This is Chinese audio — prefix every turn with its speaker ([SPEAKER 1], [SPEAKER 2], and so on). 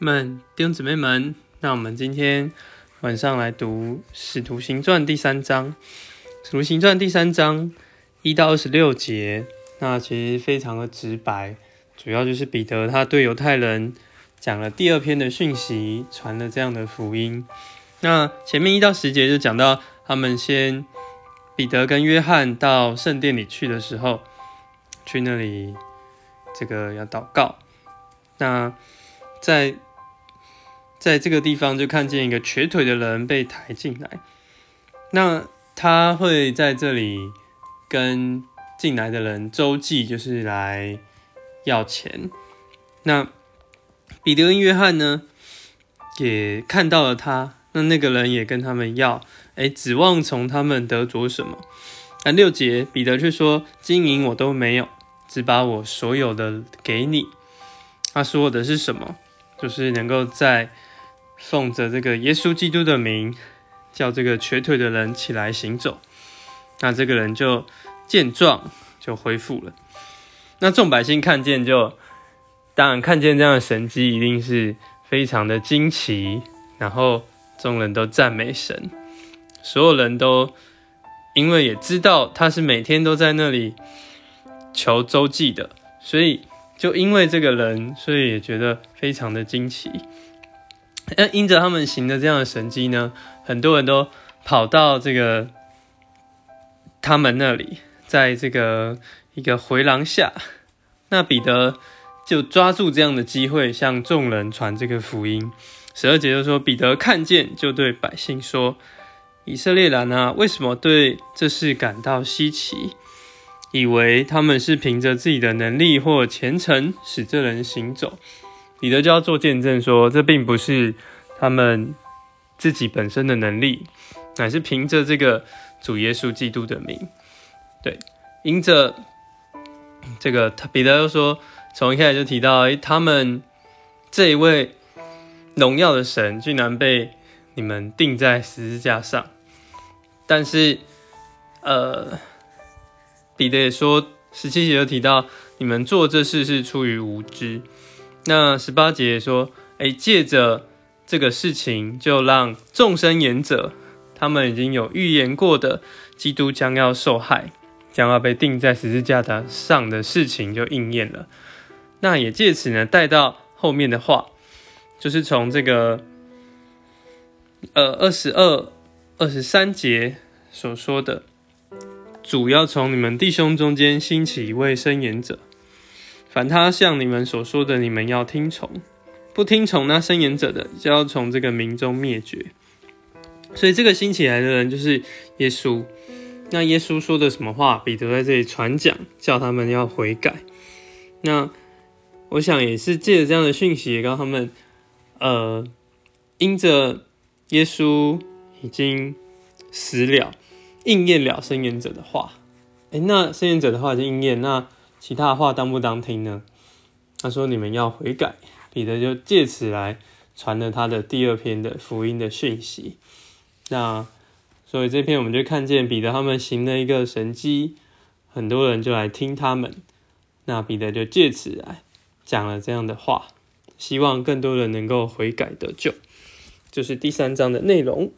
[SPEAKER 1] 们弟兄姊妹们，那我们今天晚上来读《使徒行传》第三章，《使徒行传》第三章一到二十六节，那其实非常的直白，主要就是彼得他对犹太人讲了第二篇的讯息，传了这样的福音。那前面一到十节就讲到他们先彼得跟约翰到圣殿里去的时候，去那里这个要祷告，那在在这个地方就看见一个瘸腿的人被抬进来，那他会在这里跟进来的人周济，就是来要钱。那彼得跟约翰呢，也看到了他，那那个人也跟他们要，哎，指望从他们得着什么？那六节，彼得却说：“金银我都没有，只把我所有的给你。”他说的是什么？就是能够在奉着这个耶稣基督的名，叫这个瘸腿的人起来行走，那这个人就健壮，就恢复了。那众百姓看见，就当然看见这样的神迹，一定是非常的惊奇。然后众人都赞美神，所有人都因为也知道他是每天都在那里求周记的，所以就因为这个人，所以也觉得非常的惊奇。那因着他们行的这样的神迹呢，很多人都跑到这个他们那里，在这个一个回廊下，那彼得就抓住这样的机会，向众人传这个福音。十二节就说，彼得看见，就对百姓说：“以色列人啊，为什么对这事感到稀奇？以为他们是凭着自己的能力或虔诚使这人行走？”彼得就要做见证说，这并不是他们自己本身的能力，乃是凭着这个主耶稣基督的名。对，因着这个，他彼得又说，从一开始就提到，诶，他们这一位。荣耀的神竟然被你们钉在十字架上，但是，呃，彼得也说，十七节又提到你们做这事是出于无知。那十八节说，哎，借着这个事情，就让众生言者，他们已经有预言过的基督将要受害，将要被钉在十字架的上的事情就应验了。那也借此呢，带到后面的话。就是从这个，呃，二十二、二十三节所说的，主要从你们弟兄中间兴起一位申言者，凡他像你们所说的，你们要听从；不听从那申言者的，就要从这个民中灭绝。所以这个兴起来的人就是耶稣。那耶稣说的什么话？彼得在这里传讲，叫他们要悔改。那我想也是借着这样的讯息，也告他们。呃，因着耶稣已经死了，应验了申言者的话，哎，那申言者的话就应验，那其他的话当不当听呢？他说：“你们要悔改。”彼得就借此来传了他的第二篇的福音的讯息。那所以这篇我们就看见彼得他们行了一个神迹，很多人就来听他们。那彼得就借此来讲了这样的话。希望更多人能够悔改得救，就是第三章的内容。